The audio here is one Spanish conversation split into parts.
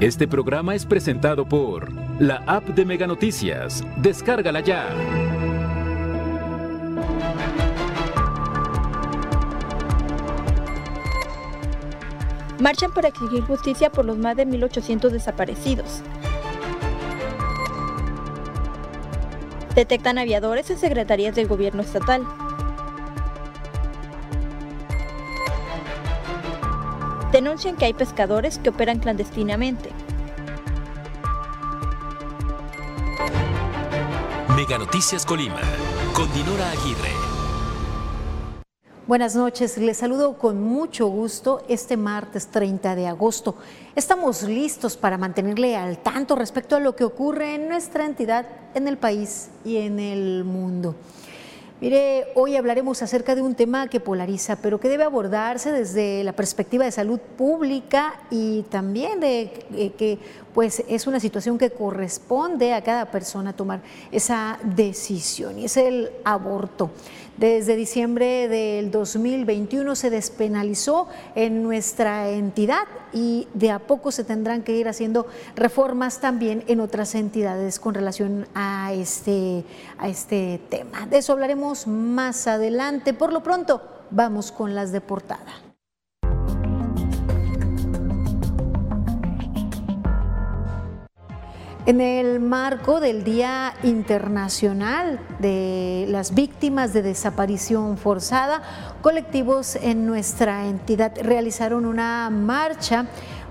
Este programa es presentado por la app de Mega Noticias. Descárgala ya. Marchan para exigir justicia por los más de 1.800 desaparecidos. Detectan aviadores en secretarías del gobierno estatal. Denuncian que hay pescadores que operan clandestinamente. Mega Noticias Colima, con Dinora Aguirre. Buenas noches, les saludo con mucho gusto este martes 30 de agosto. Estamos listos para mantenerle al tanto respecto a lo que ocurre en nuestra entidad, en el país y en el mundo. Mire, hoy hablaremos acerca de un tema que polariza, pero que debe abordarse desde la perspectiva de salud pública y también de eh, que pues es una situación que corresponde a cada persona tomar esa decisión y es el aborto. Desde diciembre del 2021 se despenalizó en nuestra entidad y de a poco se tendrán que ir haciendo reformas también en otras entidades con relación a este, a este tema. De eso hablaremos más adelante. Por lo pronto, vamos con las de portada. En el marco del Día Internacional de las Víctimas de Desaparición Forzada, colectivos en nuestra entidad realizaron una marcha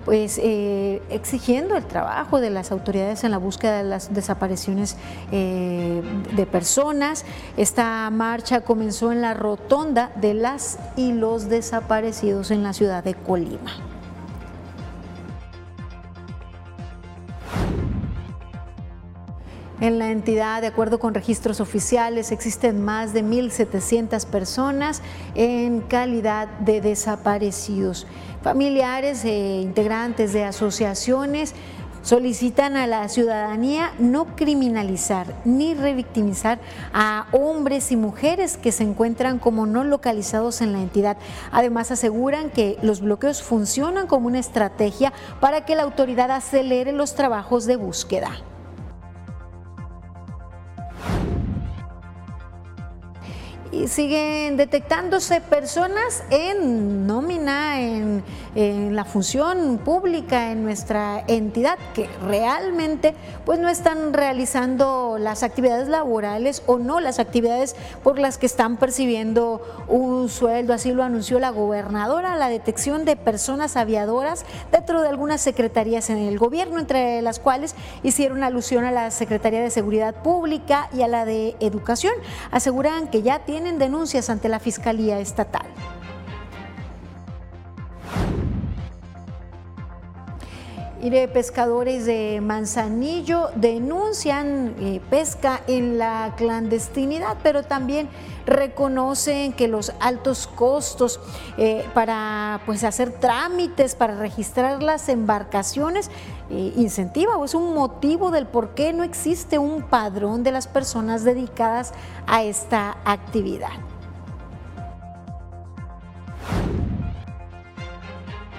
pues eh, exigiendo el trabajo de las autoridades en la búsqueda de las desapariciones eh, de personas. Esta marcha comenzó en la rotonda de las y los desaparecidos en la ciudad de Colima. En la entidad, de acuerdo con registros oficiales, existen más de 1.700 personas en calidad de desaparecidos. Familiares e integrantes de asociaciones solicitan a la ciudadanía no criminalizar ni revictimizar a hombres y mujeres que se encuentran como no localizados en la entidad. Además aseguran que los bloqueos funcionan como una estrategia para que la autoridad acelere los trabajos de búsqueda. Siguen detectándose personas en nómina, en, la función pública, en nuestra entidad, que realmente pues no están realizando las actividades laborales o no las actividades por las que están percibiendo un sueldo. Así lo anunció la gobernadora, la detección de personas aviadoras dentro de algunas secretarías en el gobierno, entre las cuales hicieron alusión a la Secretaría de Seguridad Pública y a la de Educación. Aseguran que ya tienen denuncias ante la Fiscalía Estatal. De pescadores de Manzanillo denuncian eh, pesca en la clandestinidad, pero también reconocen que los altos costos eh, para pues, hacer trámites, para registrar las embarcaciones, eh, incentiva o es un motivo del por qué no existe un padrón de las personas dedicadas a esta actividad.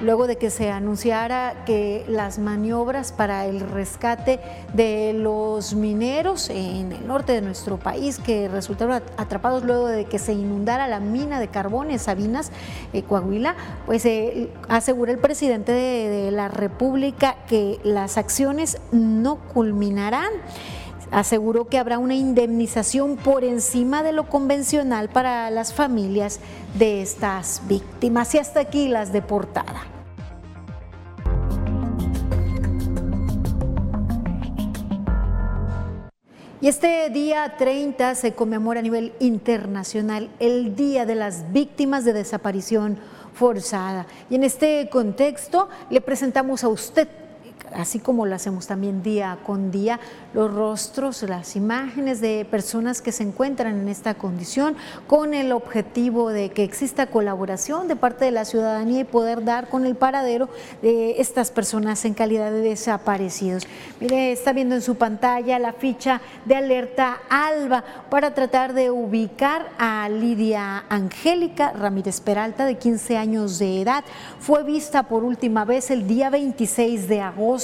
Luego de que se anunciara que las maniobras para el rescate de los mineros en el norte de nuestro país que resultaron atrapados luego de que se inundara la mina de carbón en Sabinas, eh, Coahuila, pues eh, asegura el presidente de la República que las acciones no culminarán aseguró que habrá una indemnización por encima de lo convencional para las familias de estas víctimas. Y hasta aquí las de portada. Y este día 30 se conmemora a nivel internacional el Día de las Víctimas de Desaparición Forzada. Y en este contexto le presentamos a usted así como lo hacemos también día con día, los rostros, las imágenes de personas que se encuentran en esta condición con el objetivo de que exista colaboración de parte de la ciudadanía y poder dar con el paradero de estas personas en calidad de desaparecidos. Mire, está viendo en su pantalla la ficha de alerta ALBA para tratar de ubicar a Lidia Angélica Ramírez Peralta de 15 años de edad. Fue vista por última vez el día 26 de agosto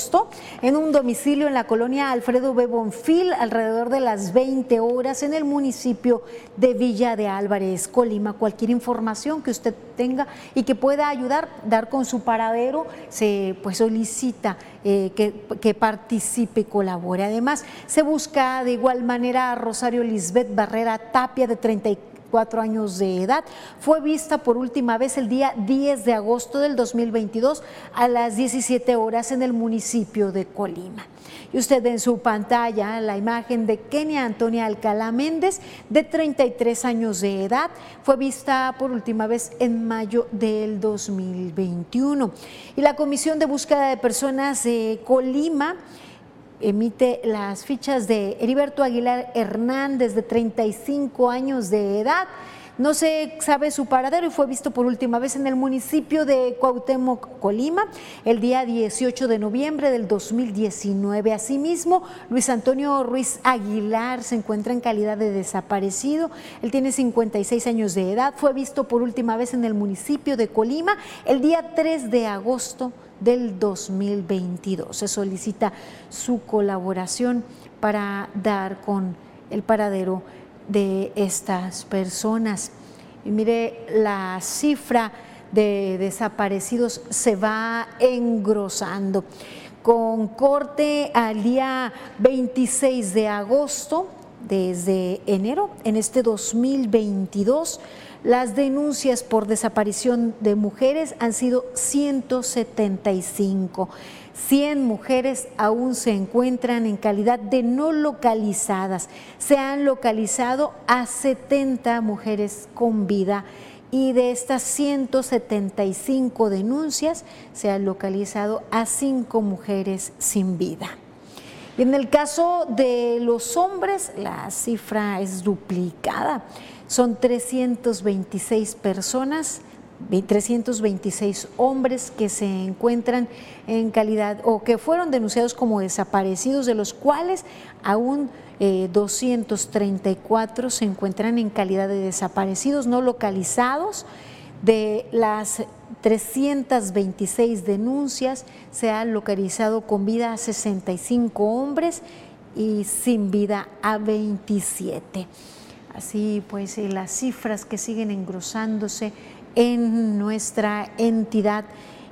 en un domicilio en la colonia Alfredo B. Bonfil alrededor de las 20 horas en el municipio de Villa de Álvarez, Colima. Cualquier información que usted tenga y que pueda ayudar, dar con su paradero, se pues solicita eh, que, que, participe y colabore. Además, se busca de igual manera a Rosario Lisbeth Barrera Tapia de 34 años de edad. Fue vista por última vez el día 10 de agosto del 2022 a las 17 horas en el municipio de Colima. Y usted en su pantalla la imagen de Kenia Antonia Alcalá Méndez, de 33 años de edad. Fue vista por última vez en mayo del 2021. Y la Comisión de Búsqueda de Personas de Colima emite las fichas de Heriberto Aguilar Hernández, de 35 años de edad. No se sabe su paradero y fue visto por última vez en el municipio de Cuauhtémoc, Colima, el día 18 de noviembre del 2019. Asimismo, Luis Antonio Ruiz Aguilar se encuentra en calidad de desaparecido. Él tiene 56 años de edad. Fue visto por última vez en el municipio de Colima el día 3 de agosto del 2022. Se solicita su colaboración para dar con el paradero de estas personas. Y mire, la cifra de desaparecidos se va engrosando. Con corte al día 26 de agosto, desde enero, en este 2022, las denuncias por desaparición de mujeres han sido 175. 100 mujeres aún se encuentran en calidad de no localizadas. Se han localizado a 70 mujeres con vida y de estas 175 denuncias se han localizado a 5 mujeres sin vida. Y en el caso de los hombres, la cifra es duplicada. Son 326 personas, 326 hombres que se encuentran en calidad o que fueron denunciados como desaparecidos, de los cuales aún 234 eh, se encuentran en calidad de desaparecidos no localizados. De las 326 denuncias se han localizado con vida a 65 hombres y sin vida a 27. Así pues, eh, las cifras que siguen engrosándose en nuestra entidad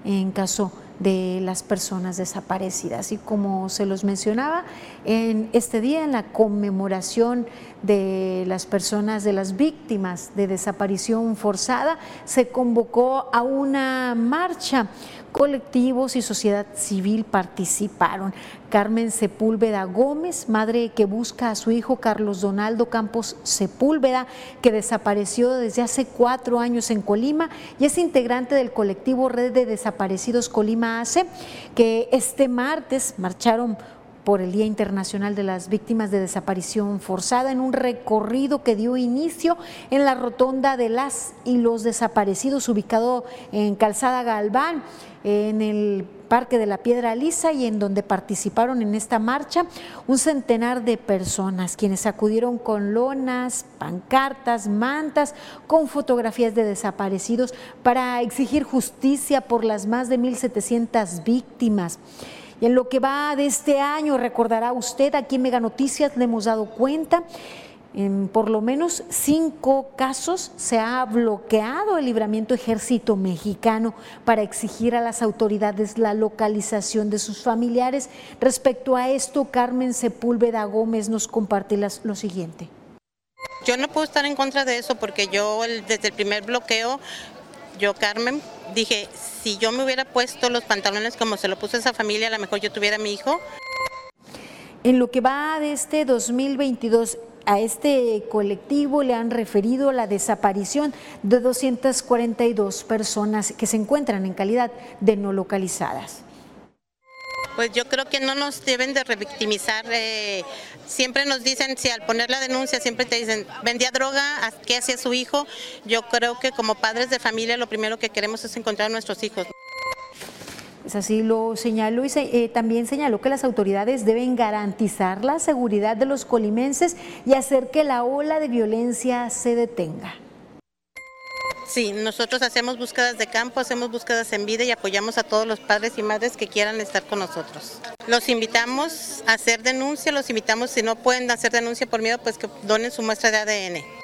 en caso de las personas desaparecidas. Y como se los mencionaba, en este día, en la conmemoración de las personas, de las víctimas de desaparición forzada, se convocó a una marcha colectivos y sociedad civil participaron. Carmen Sepúlveda Gómez, madre que busca a su hijo Carlos Donaldo Campos Sepúlveda, que desapareció desde hace cuatro años en Colima y es integrante del colectivo Red de Desaparecidos Colima ACE, que este martes marcharon por el Día Internacional de las Víctimas de Desaparición Forzada en un recorrido que dio inicio en la rotonda de las y los desaparecidos ubicado en Calzada Galván en el Parque de la Piedra Lisa y en donde participaron en esta marcha un centenar de personas, quienes acudieron con lonas, pancartas, mantas, con fotografías de desaparecidos para exigir justicia por las más de 1.700 víctimas. Y en lo que va de este año, recordará usted, aquí en Mega Noticias le hemos dado cuenta, en por lo menos cinco casos se ha bloqueado el libramiento ejército mexicano para exigir a las autoridades la localización de sus familiares. Respecto a esto, Carmen Sepúlveda Gómez nos comparte lo siguiente. Yo no puedo estar en contra de eso porque yo desde el primer bloqueo yo, Carmen, dije, si yo me hubiera puesto los pantalones como se lo puso esa familia, a lo mejor yo tuviera mi hijo. En lo que va de este 2022, a este colectivo le han referido la desaparición de 242 personas que se encuentran en calidad de no localizadas. Pues yo creo que no nos deben de revictimizar. Eh, siempre nos dicen, si al poner la denuncia siempre te dicen, vendía droga, ¿qué hacía su hijo? Yo creo que como padres de familia lo primero que queremos es encontrar a nuestros hijos. Es así lo señaló y eh, también señaló que las autoridades deben garantizar la seguridad de los colimenses y hacer que la ola de violencia se detenga. Sí, nosotros hacemos búsquedas de campo, hacemos búsquedas en vida y apoyamos a todos los padres y madres que quieran estar con nosotros. Los invitamos a hacer denuncia, los invitamos si no pueden hacer denuncia por miedo, pues que donen su muestra de ADN.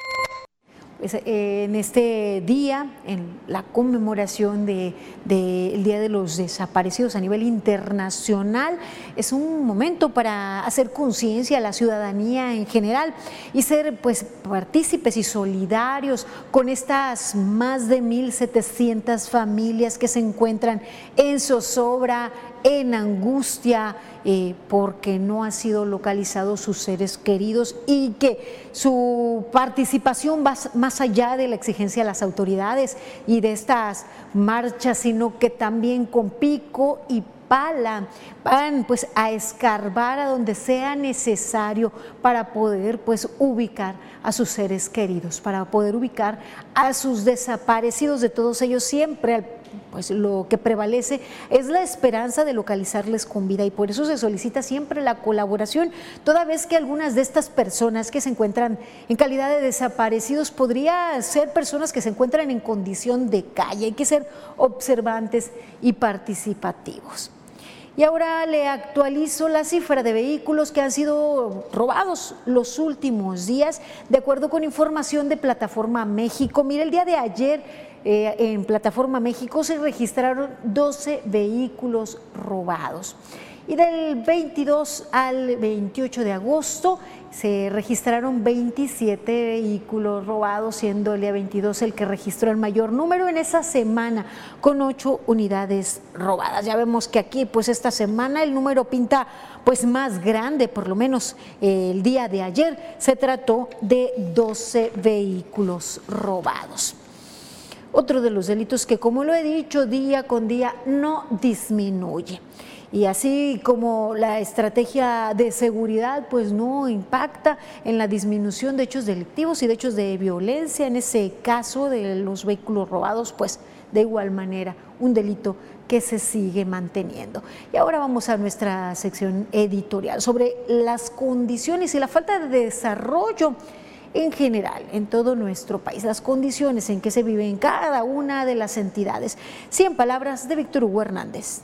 Eh, en este día, en la conmemoración del Día de los Desaparecidos a nivel internacional, es un momento para hacer conciencia a la ciudadanía en general y ser pues partícipes y solidarios con estas más de 1.700 familias que se encuentran en zozobra, en angustia eh, porque no han sido localizados sus seres queridos y que su participación va más allá de la exigencia de las autoridades y de estas marchas, sino que también con pico y pala van pues a escarbar a donde sea necesario para poder pues ubicar a sus seres queridos, para poder ubicar a sus desaparecidos de todos ellos siempre al pues lo que prevalece es la esperanza de localizarles con vida y por eso se solicita siempre la colaboración, toda vez que algunas de estas personas que se encuentran en calidad de desaparecidos podría ser personas que se encuentran en condición de calle, hay que ser observantes y participativos. Y ahora le actualizo la cifra de vehículos que han sido robados los últimos días, de acuerdo con información de Plataforma México. Mire, el día de ayer eh, en Plataforma México se registraron 12 vehículos robados. Y del 22 al 28 de agosto se registraron 27 vehículos robados, siendo el día 22 el que registró el mayor número en esa semana, con 8 unidades robadas. Ya vemos que aquí, pues esta semana el número pinta pues más grande, por lo menos eh, el día de ayer se trató de 12 vehículos robados. Otro de los delitos que, como lo he dicho, día con día no disminuye. Y así como la estrategia de seguridad pues no impacta en la disminución de hechos delictivos y de hechos de violencia, en ese caso de los vehículos robados, pues de igual manera un delito que se sigue manteniendo. Y ahora vamos a nuestra sección editorial sobre las condiciones y la falta de desarrollo en general en todo nuestro país, las condiciones en que se vive en cada una de las entidades. 100 palabras de Víctor Hugo Hernández.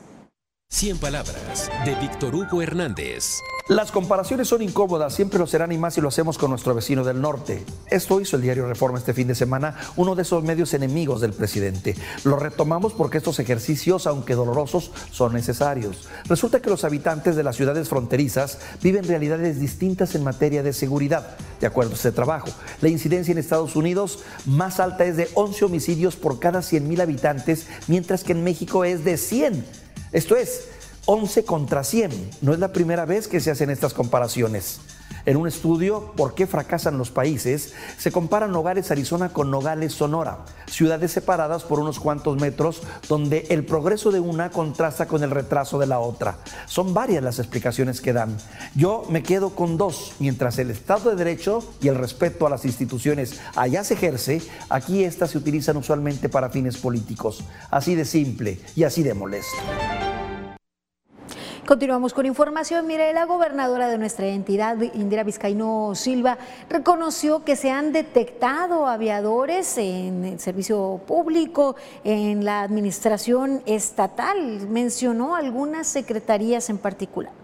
100 palabras de Víctor Hugo Hernández. Las comparaciones son incómodas, siempre lo serán y más si lo hacemos con nuestro vecino del norte. Esto hizo el diario Reforma este fin de semana, uno de esos medios enemigos del presidente. Lo retomamos porque estos ejercicios, aunque dolorosos, son necesarios. Resulta que los habitantes de las ciudades fronterizas viven realidades distintas en materia de seguridad. De acuerdo a este trabajo, la incidencia en Estados Unidos más alta es de 11 homicidios por cada 100 mil habitantes, mientras que en México es de 100. Esto es, 11 contra 100. No es la primera vez que se hacen estas comparaciones. En un estudio, ¿Por qué fracasan los países?, se comparan Nogales, Arizona con Nogales, Sonora, ciudades separadas por unos cuantos metros donde el progreso de una contrasta con el retraso de la otra. Son varias las explicaciones que dan. Yo me quedo con dos. Mientras el Estado de Derecho y el respeto a las instituciones allá se ejerce, aquí estas se utilizan usualmente para fines políticos. Así de simple y así de molesto. Continuamos con información. Mire, la gobernadora de nuestra entidad, Indira Vizcaíno Silva, reconoció que se han detectado aviadores en el servicio público, en la administración estatal. Mencionó algunas secretarías en particular.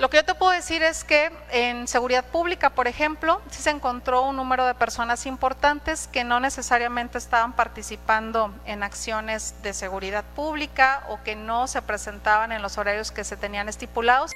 Lo que yo te puedo decir es que en seguridad pública, por ejemplo, sí se encontró un número de personas importantes que no necesariamente estaban participando en acciones de seguridad pública o que no se presentaban en los horarios que se tenían estipulados.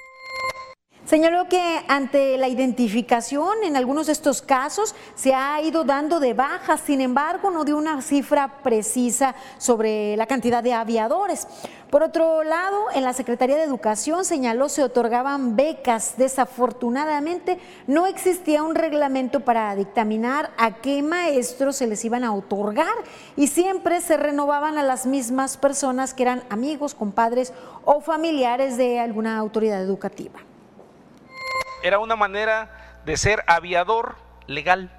Señaló que ante la identificación en algunos de estos casos se ha ido dando de baja, sin embargo no dio una cifra precisa sobre la cantidad de aviadores. Por otro lado, en la Secretaría de Educación señaló se otorgaban becas. Desafortunadamente no existía un reglamento para dictaminar a qué maestros se les iban a otorgar y siempre se renovaban a las mismas personas que eran amigos, compadres o familiares de alguna autoridad educativa era una manera de ser aviador legal,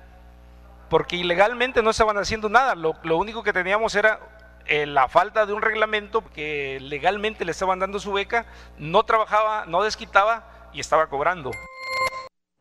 porque ilegalmente no estaban haciendo nada, lo, único que teníamos era eh, la falta de un reglamento que legalmente le estaban dando su beca, no trabajaba, no desquitaba y estaba cobrando.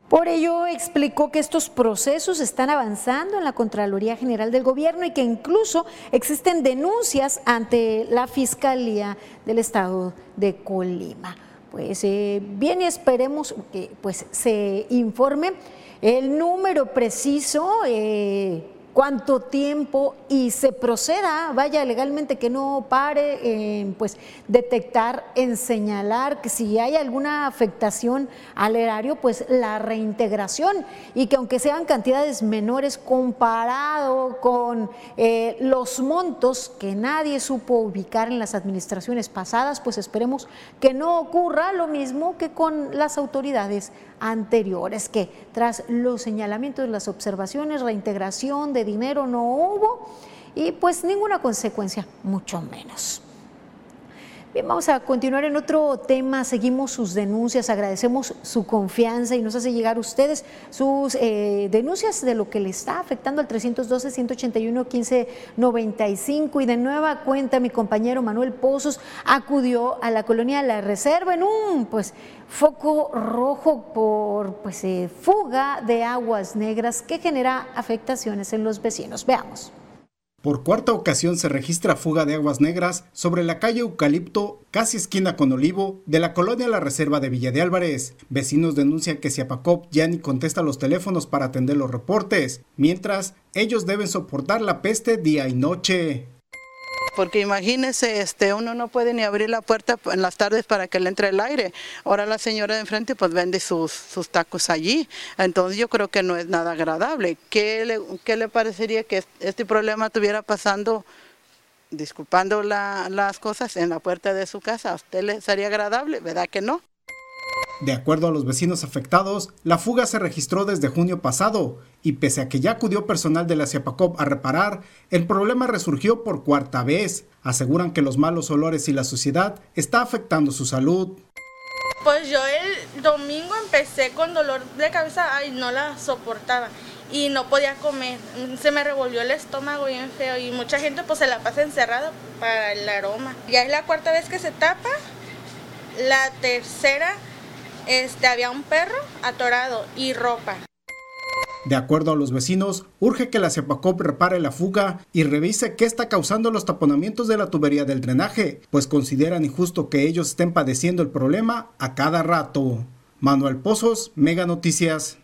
Por ello, explicó que estos procesos están avanzando en la Contraloría General del Gobierno y que incluso existen denuncias ante la Fiscalía del Estado de Colima. Pues eh, bien, esperemos que pues, se informe el número preciso. Eh, cuánto tiempo y se proceda, vaya legalmente que no pare en pues detectar, en señalar que si hay alguna afectación al erario, pues la reintegración. Y que aunque sean cantidades menores comparado con eh, los montos que nadie supo ubicar en las administraciones pasadas, pues esperemos que no ocurra lo mismo que con las autoridades anteriores, que tras los señalamientos, las observaciones, reintegración de dinero no hubo y pues ninguna consecuencia, mucho menos. Bien, vamos a continuar en otro tema. Seguimos sus denuncias, agradecemos su confianza y nos hace llegar ustedes sus eh, denuncias de lo que le está afectando al 312-181-1595. Y de nueva cuenta, mi compañero Manuel Pozos acudió a la colonia La Reserva en un pues, foco rojo por pues, eh, fuga de aguas negras que genera afectaciones en los vecinos. Veamos. Por cuarta ocasión se registra fuga de aguas negras sobre la calle Eucalipto, casi esquina con Olivo, de la colonia La Reserva de Villa de Álvarez. Vecinos denuncian que Siapacop ya ni contesta los teléfonos para atender los reportes, mientras ellos deben soportar la peste día y noche porque imagínese, este, uno no puede ni abrir la puerta en las tardes para que le entre el aire. Ahora la señora de enfrente pues vende sus, sus tacos allí, entonces yo creo que no es nada agradable. ¿Qué le, qué le parecería que este problema estuviera pasando, disculpando las cosas, en la puerta de su casa? ¿A usted le sería agradable? ¿Verdad que no? De acuerdo a los vecinos afectados, la fuga se registró desde junio pasado y pese a que ya acudió personal de la CIAPACOP a reparar, el problema resurgió por cuarta vez. Aseguran que los malos olores y la suciedad está afectando su salud. Pues yo el domingo empecé con dolor de cabeza, ay, no la soportaba y no podía comer. Se me revolvió el estómago bien feo y mucha gente pues se la pasa encerrada para el aroma. Ya es la cuarta vez que se tapa, la tercera este, había un perro atorado y ropa. De acuerdo a los vecinos, urge que la CEPACOP repare la fuga y revise qué está causando los taponamientos de la tubería del drenaje, pues consideran injusto que ellos estén padeciendo el problema a cada rato. Manuel Pozos, Mega Noticias.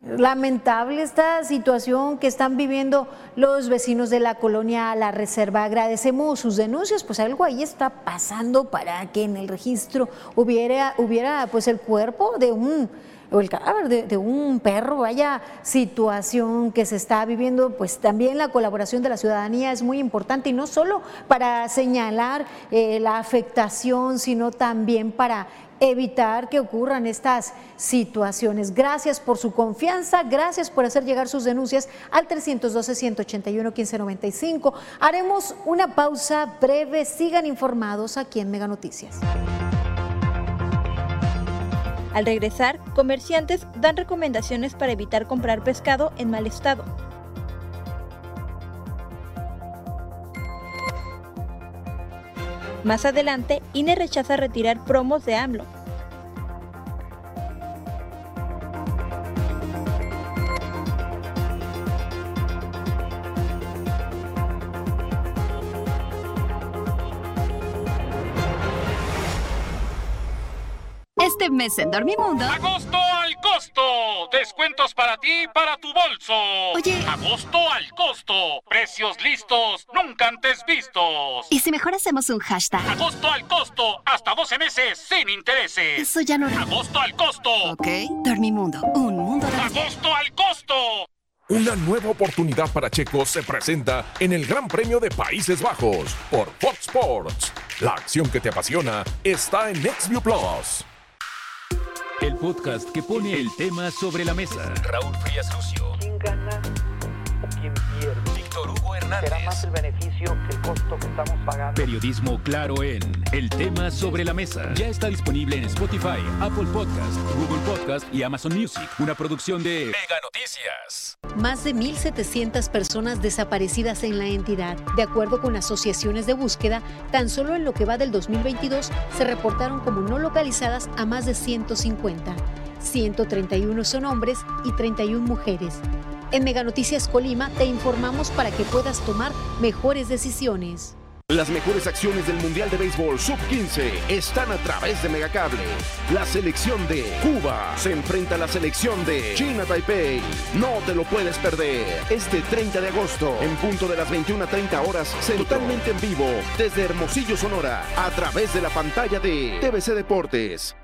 Lamentable esta situación que están viviendo los vecinos de la colonia La Reserva. Agradecemos sus denuncias, pues algo ahí está pasando para que en el registro hubiera, hubiera pues el cuerpo de un o el cadáver de, un perro, vaya situación que se está viviendo, pues también la colaboración de la ciudadanía es muy importante y no solo para señalar eh, la afectación, sino también para evitar que ocurran estas situaciones. Gracias por su confianza, gracias por hacer llegar sus denuncias al 312-181-1595. Haremos una pausa breve, sigan informados aquí en Mega Noticias. Al regresar, comerciantes dan recomendaciones para evitar comprar pescado en mal estado. Más adelante, INE rechaza retirar promos de AMLO. Este mes en Dormimundo. ¡Agosto! Descuentos para ti y para tu bolso. Oye. ¡Agosto al costo! Precios listos, nunca antes vistos. ¿Y si mejor hacemos un hashtag? ¡Agosto al costo! Hasta 12 meses sin intereses. Eso ya no. ¡Agosto al costo! Ok. Dormimundo. Un mundo de. ¡Agosto al costo! Una nueva oportunidad para Checo se presenta en el Gran Premio de Países Bajos por Fox Sports. La acción que te apasiona está en XView Plus. El podcast que pone el tema sobre la mesa. Raúl Frías Lucio. ¿Quién gana Hernández. Será más el beneficio que el costo que estamos pagando. Periodismo claro en El tema sobre la mesa. Ya está disponible en Spotify, Apple Podcast, Google Podcast y Amazon Music. Una producción de Mega Noticias. Más de 1.700 personas desaparecidas en la entidad. De acuerdo con asociaciones de búsqueda, tan solo en lo que va del 2022 se reportaron como no localizadas a más de 150. 131 son hombres y 31 mujeres. En Mega Noticias Colima te informamos para que puedas tomar mejores decisiones. Las mejores acciones del Mundial de Béisbol Sub-15 están a través de Megacable. La selección de Cuba se enfrenta a la selección de China Taipei. No te lo puedes perder. Este 30 de agosto, en punto de las 21.30 horas, totalmente en vivo, desde Hermosillo, Sonora, a través de la pantalla de TVC Deportes.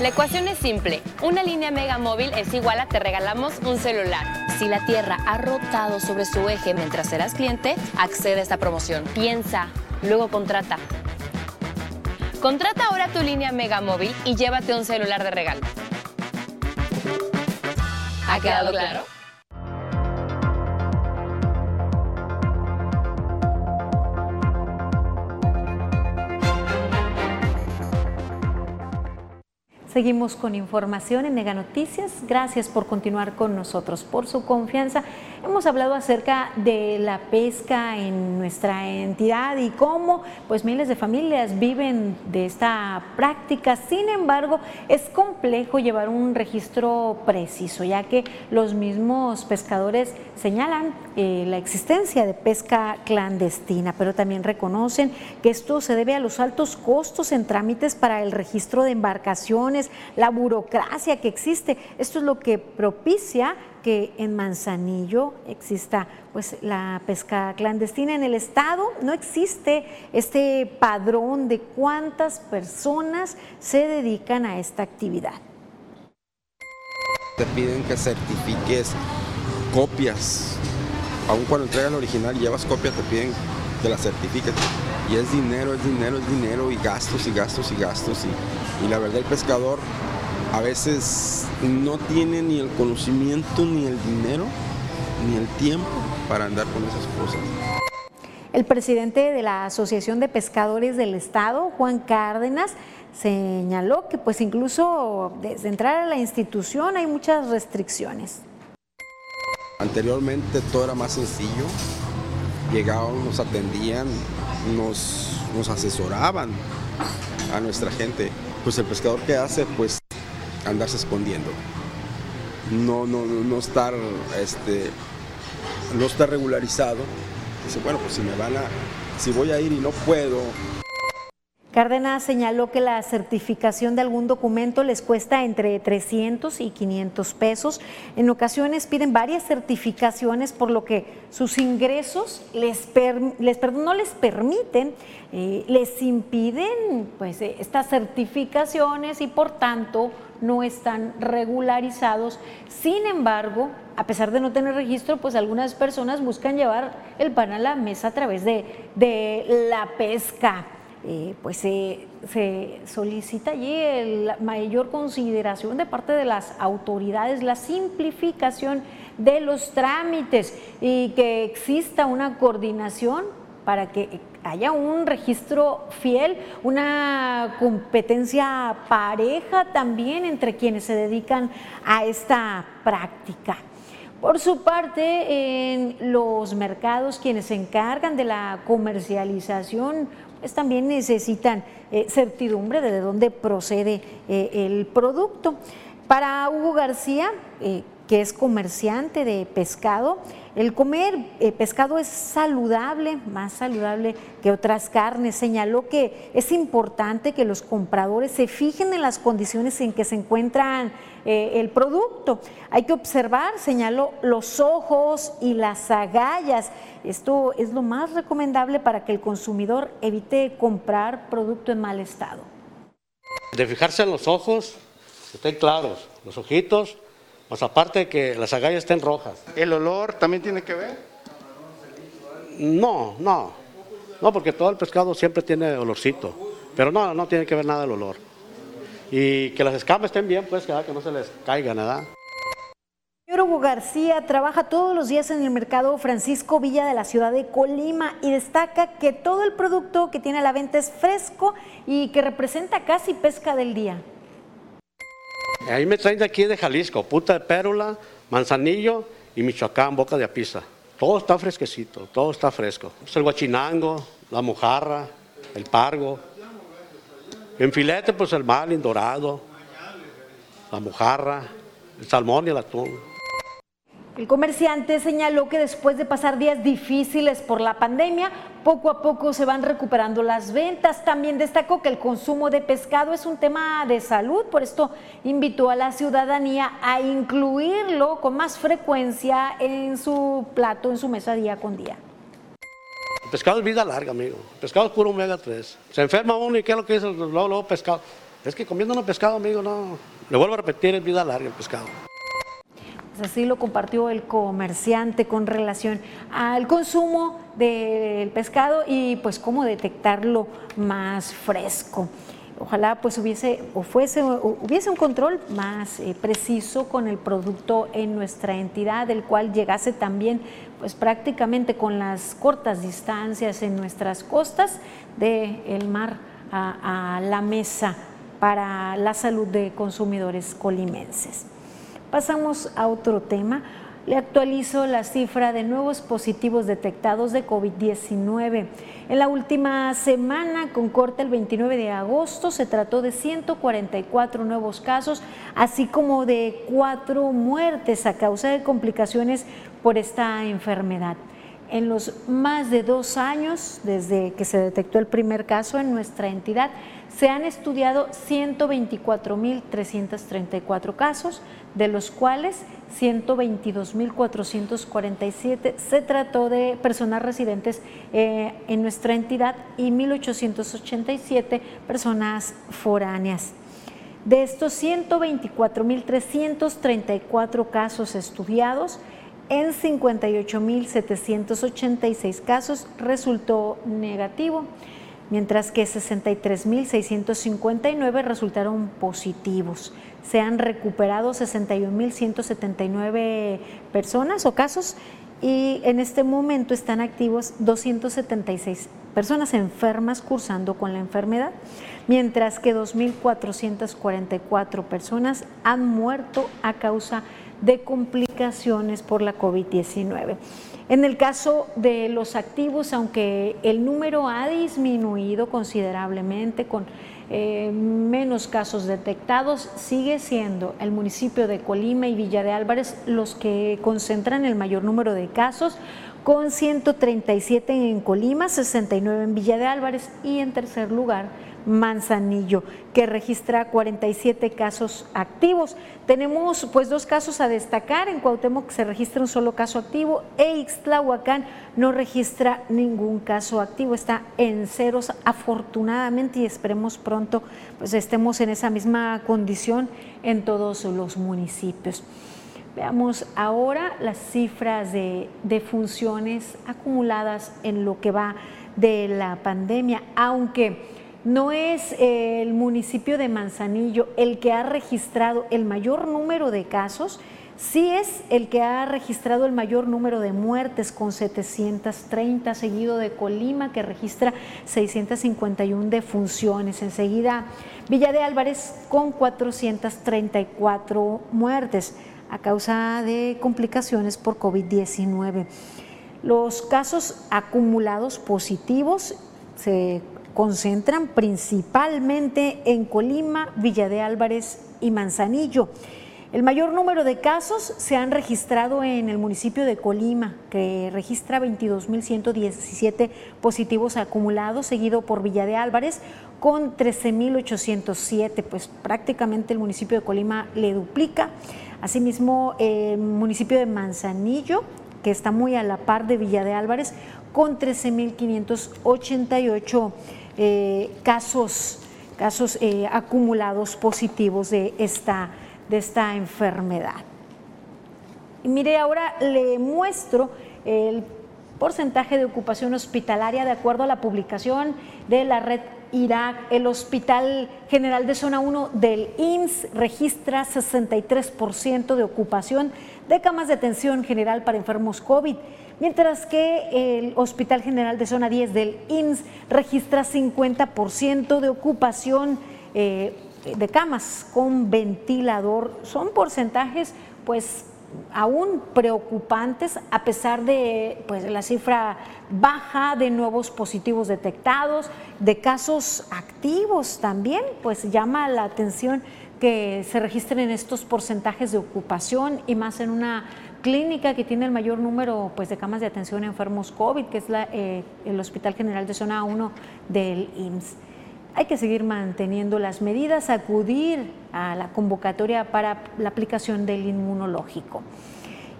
La ecuación es simple. Una línea Mega Móvil es igual a te regalamos un celular. Si la Tierra ha rotado sobre su eje mientras serás cliente, accede a esta promoción. Piensa, luego contrata. Contrata ahora tu línea Mega Móvil y llévate un celular de regalo. ¿Ha quedado claro? Seguimos con información en Mega Noticias. Gracias por continuar con nosotros, por su confianza. Hemos hablado acerca de la pesca en nuestra entidad y cómo pues miles de familias viven de esta práctica. Sin embargo, es complejo llevar un registro preciso, ya que los mismos pescadores señalan eh, la existencia de pesca clandestina, pero también reconocen que esto se debe a los altos costos en trámites para el registro de embarcaciones, la burocracia que existe. Esto es lo que propicia que en Manzanillo exista pues la pesca clandestina en el estado no existe este padrón de cuántas personas se dedican a esta actividad. Te piden que certifiques copias, aun cuando entregas el original y llevas copia te piden que la certifiques y es dinero, es dinero, es dinero y gastos y gastos y gastos y, y la verdad el pescador a veces no tiene ni el conocimiento, ni el dinero, ni el tiempo para andar con esas cosas. El presidente de la Asociación de Pescadores del Estado, Juan Cárdenas, señaló que pues incluso desde entrar a la institución hay muchas restricciones. Anteriormente todo era más sencillo, llegaban, nos atendían, nos, nos asesoraban a nuestra gente. Pues el pescador que hace, pues andarse escondiendo. No, no, no estar, este, no estar regularizado. Dice, bueno, pues si me van a, si voy a ir y no puedo, Cárdenas señaló que la certificación de algún documento les cuesta entre 300 y 500 pesos. En ocasiones piden varias certificaciones, por lo que sus ingresos les, no les permiten, eh, les impiden pues, eh, estas certificaciones y por tanto no están regularizados. Sin embargo, a pesar de no tener registro, pues algunas personas buscan llevar el pan a la mesa a través de, de la pesca. Eh, pues se, solicita allí la mayor consideración de parte de las autoridades, la simplificación de los trámites y que exista una coordinación para que haya un registro fiel, una competencia pareja también entre quienes se dedican a esta práctica. Por su parte, en los mercados, quienes se encargan de la comercialización también necesitan eh, certidumbre de dónde procede eh, el producto. Para Hugo García, eh, que es comerciante de pescado, el comer eh, pescado es saludable, más saludable que otras carnes. Señaló que es importante que los compradores se fijen en las condiciones en que se encuentran eh, el producto. Hay que observar, señaló, los ojos y las agallas. Esto es lo más recomendable para que el consumidor evite comprar producto en mal estado. De fijarse en los ojos, que estén claros, los ojitos, pues aparte de que las agallas estén rojas. ¿El olor también tiene que ver? No, no. No, porque todo el pescado siempre tiene olorcito. Pero no, no tiene que ver nada el olor. Y que las escamas estén bien, pues, que no se les caiga nada. Hugo García trabaja todos los días en el mercado Francisco Villa de la ciudad de Colima y destaca que todo el producto que tiene a la venta es fresco y que representa casi pesca del día. Ahí me traen de aquí de Jalisco, Puta de Pérula, Manzanillo y Michoacán, Boca de Apisa. Todo está fresquecito, todo está fresco. Es el guachinango, la mojarra, el pargo. En filete, pues el malin dorado. la mojarra, el salmón y el atún. El comerciante señaló que después de pasar días difíciles por la pandemia, poco a poco se van recuperando las ventas. También destacó que el consumo de pescado es un tema de salud, por esto invitó a la ciudadanía a incluirlo con más frecuencia en su plato, en su mesa día con día. El pescado es vida larga, amigo. Pescado es puro omega 3. Se enferma uno y ¿qué es lo que dice? Luego, luego pescado. Es que comiendo pescado, amigo, no. Le vuelvo a repetir, es vida larga el pescado. Así lo compartió el comerciante con relación al consumo del pescado y pues cómo detectarlo más fresco. Ojalá pues hubiese o fuese hubiese un control más eh, preciso con el producto en nuestra entidad, el cual llegase también pues prácticamente con las cortas distancias en nuestras costas del mar a la mesa para la salud de consumidores colimenses. Pasamos a otro tema. Le actualizo la cifra de nuevos positivos detectados de COVID-19. En la última semana, con corte el 29 de agosto, se trató de 144 nuevos casos, así como de cuatro muertes a causa de complicaciones por esta enfermedad. En los más de dos años, desde que se detectó el primer caso en nuestra entidad, se han estudiado 124.334 casos, de los cuales 122.447 se trató de personas residentes eh, en nuestra entidad y 1.887 personas foráneas. De estos 124.334 casos estudiados, en 58.786 casos resultó negativo mientras que 63.659 resultaron positivos. Se han recuperado 61.179 personas o casos y en este momento están activos 276 personas enfermas cursando con la enfermedad, mientras que 2.444 personas han muerto a causa de complicaciones por la COVID-19. En el caso de los activos, aunque el número ha disminuido considerablemente con eh, menos casos detectados, sigue siendo el municipio de Colima y Villa de Álvarez los que concentran el mayor número de casos, con 137 en Colima, 69 en Villa de Álvarez y en tercer lugar Manzanillo, que registra 47 casos activos. Tenemos pues dos casos a destacar, en Cuauhtémoc se registra un solo caso activo e Ixtlahuacán no registra ningún caso activo, está en ceros afortunadamente y esperemos pronto pues estemos en esa misma condición en todos los municipios. Veamos ahora las cifras de, de funciones acumuladas en lo que va de la pandemia, aunque no es el municipio de Manzanillo el que ha registrado el mayor número de casos, sí es el que ha registrado el mayor número de muertes con 730, seguido de Colima que registra 651 defunciones. Enseguida Villa de Álvarez con 434 muertes a causa de complicaciones por COVID-19. Los casos acumulados positivos se concentran principalmente en Colima, Villa de Álvarez y Manzanillo. El mayor número de casos se han registrado en el municipio de Colima, que registra 22.117 positivos acumulados, seguido por Villa de Álvarez con 13.807, pues prácticamente el municipio de Colima le duplica. Asimismo, el municipio de Manzanillo, que está muy a la par de Villa de Álvarez, con 13.588 eh, casos, casos eh, acumulados positivos de esta, de esta enfermedad. Mire, ahora le muestro el porcentaje de ocupación hospitalaria de acuerdo a la publicación de la red Irak. El Hospital General de Zona 1 del IMSS registra 63% de ocupación de camas de atención general para enfermos COVID mientras que el Hospital General de Zona 10 del IMSS registra 50% de ocupación eh, de camas con ventilador. Son porcentajes pues aún preocupantes a pesar de pues, la cifra baja de nuevos positivos detectados, de casos activos también, pues llama la atención que se registren estos porcentajes de ocupación y más en una clínica que tiene el mayor número pues, de camas de atención a enfermos COVID, que es la, eh, el Hospital General de Zona 1 del IMSS. Hay que seguir manteniendo las medidas, acudir a la convocatoria para la aplicación del inmunológico.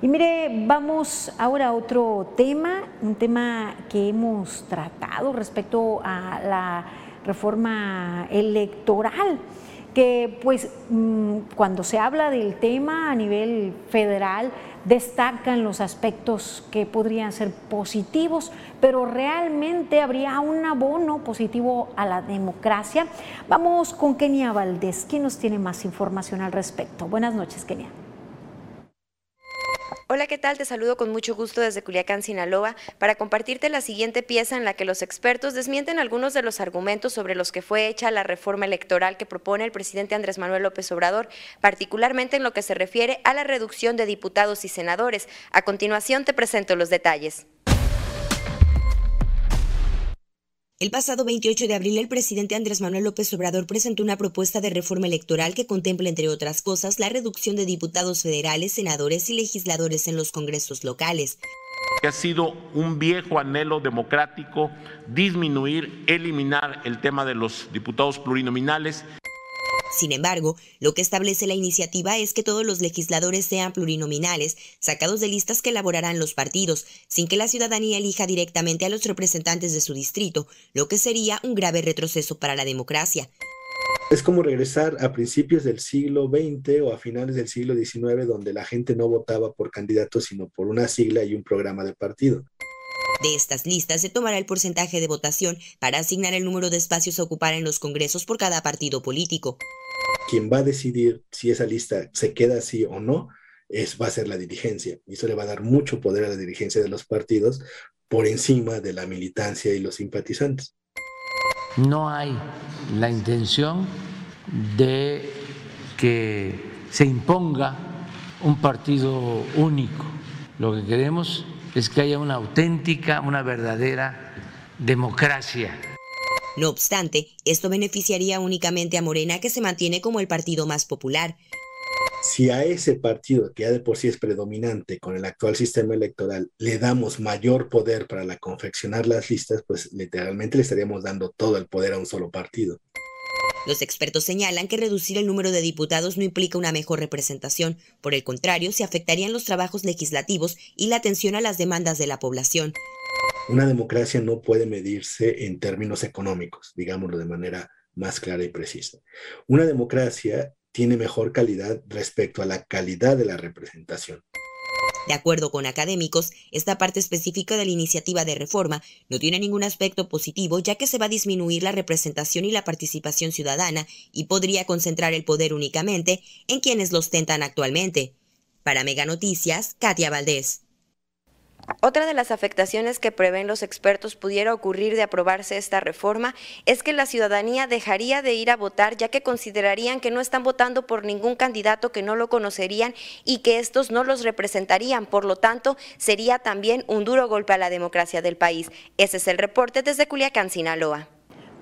Y mire, vamos ahora a otro tema, un tema que hemos tratado respecto a la reforma electoral que pues mm, cuando se habla del tema a nivel federal destacan los aspectos que podrían ser positivos, pero realmente habría un abono positivo a la democracia. Vamos con Kenia Valdés, quien nos tiene más información al respecto. Buenas noches, Kenia. Hola, ¿qué tal? Te saludo con mucho gusto desde Culiacán, Sinaloa, para compartirte la siguiente pieza en la que los expertos desmienten algunos de los argumentos sobre los que fue hecha la reforma electoral que propone el presidente Andrés Manuel López Obrador, particularmente en lo que se refiere a la reducción de diputados y senadores. A continuación te presento los detalles. El pasado 28 de abril, el presidente Andrés Manuel López Obrador presentó una propuesta de reforma electoral que contempla, entre otras cosas, la reducción de diputados federales, senadores y legisladores en los congresos locales. Ha sido un viejo anhelo democrático disminuir, eliminar el tema de los diputados plurinominales. Sin embargo, lo que establece la iniciativa es que todos los legisladores sean plurinominales, sacados de listas que elaborarán los partidos, sin que la ciudadanía elija directamente a los representantes de su distrito, lo que sería un grave retroceso para la democracia. Es como regresar a principios del siglo XX o a finales del siglo XIX, donde la gente no votaba por candidatos, sino por una sigla y un programa de partido. De estas listas se tomará el porcentaje de votación para asignar el número de espacios a ocupar en los congresos por cada partido político quien va a decidir si esa lista se queda así o no es, va a ser la dirigencia. Y eso le va a dar mucho poder a la dirigencia de los partidos por encima de la militancia y los simpatizantes. No hay la intención de que se imponga un partido único. Lo que queremos es que haya una auténtica, una verdadera democracia no obstante, esto beneficiaría únicamente a Morena, que se mantiene como el partido más popular. Si a ese partido, que ya de por sí es predominante con el actual sistema electoral, le damos mayor poder para la confeccionar las listas, pues literalmente le estaríamos dando todo el poder a un solo partido. Los expertos señalan que reducir el número de diputados no implica una mejor representación, por el contrario, se afectarían los trabajos legislativos y la atención a las demandas de la población. Una democracia no puede medirse en términos económicos, digámoslo de manera más clara y precisa. Una democracia tiene mejor calidad respecto a la calidad de la representación. De acuerdo con académicos, esta parte específica de la iniciativa de reforma no tiene ningún aspecto positivo ya que se va a disminuir la representación y la participación ciudadana y podría concentrar el poder únicamente en quienes lo ostentan actualmente. Para Mega Noticias, Katia Valdés. Otra de las afectaciones que prevén los expertos pudiera ocurrir de aprobarse esta reforma es que la ciudadanía dejaría de ir a votar ya que considerarían que no están votando por ningún candidato que no lo conocerían y que estos no los representarían. Por lo tanto, sería también un duro golpe a la democracia del país. Ese es el reporte desde Culiacán, Sinaloa.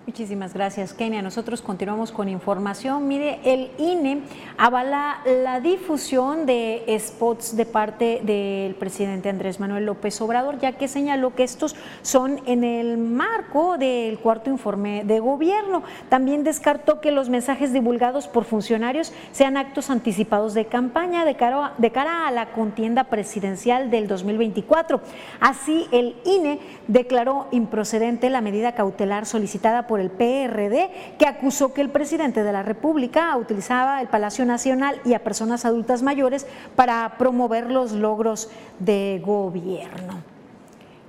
Muchísimas gracias, Kenia. Nosotros continuamos con información. Mire, el INE avala la difusión de spots de parte del presidente Andrés Manuel López Obrador, ya que señaló que estos son en el marco del cuarto informe de gobierno. También descartó que los mensajes divulgados por funcionarios sean actos anticipados de campaña de cara, de cara a la contienda presidencial del 2024. Así, el INE declaró improcedente la medida cautelar solicitada por por el PRD, que acusó que el presidente de la República utilizaba el Palacio Nacional y a personas adultas mayores para promover los logros de gobierno.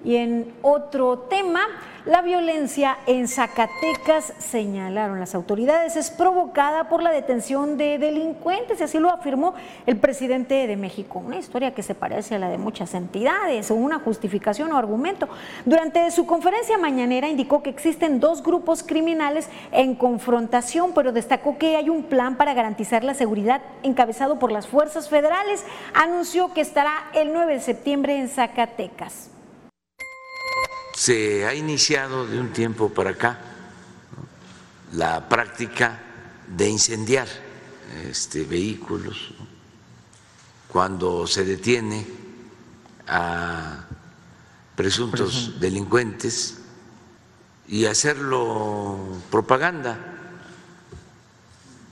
Y en otro tema, la violencia en Zacatecas, señalaron las autoridades, es provocada por la detención de delincuentes, y así lo afirmó el presidente de México. Una historia que se parece a la de muchas entidades, o una justificación o argumento. Durante su conferencia mañanera indicó que existen dos grupos criminales en confrontación, pero destacó que hay un plan para garantizar la seguridad encabezado por las fuerzas federales. Anunció que estará el 9 de septiembre en Zacatecas se ha iniciado de un tiempo para acá la práctica de incendiar este, vehículos, cuando se detiene a presuntos delincuentes y hacerlo propaganda.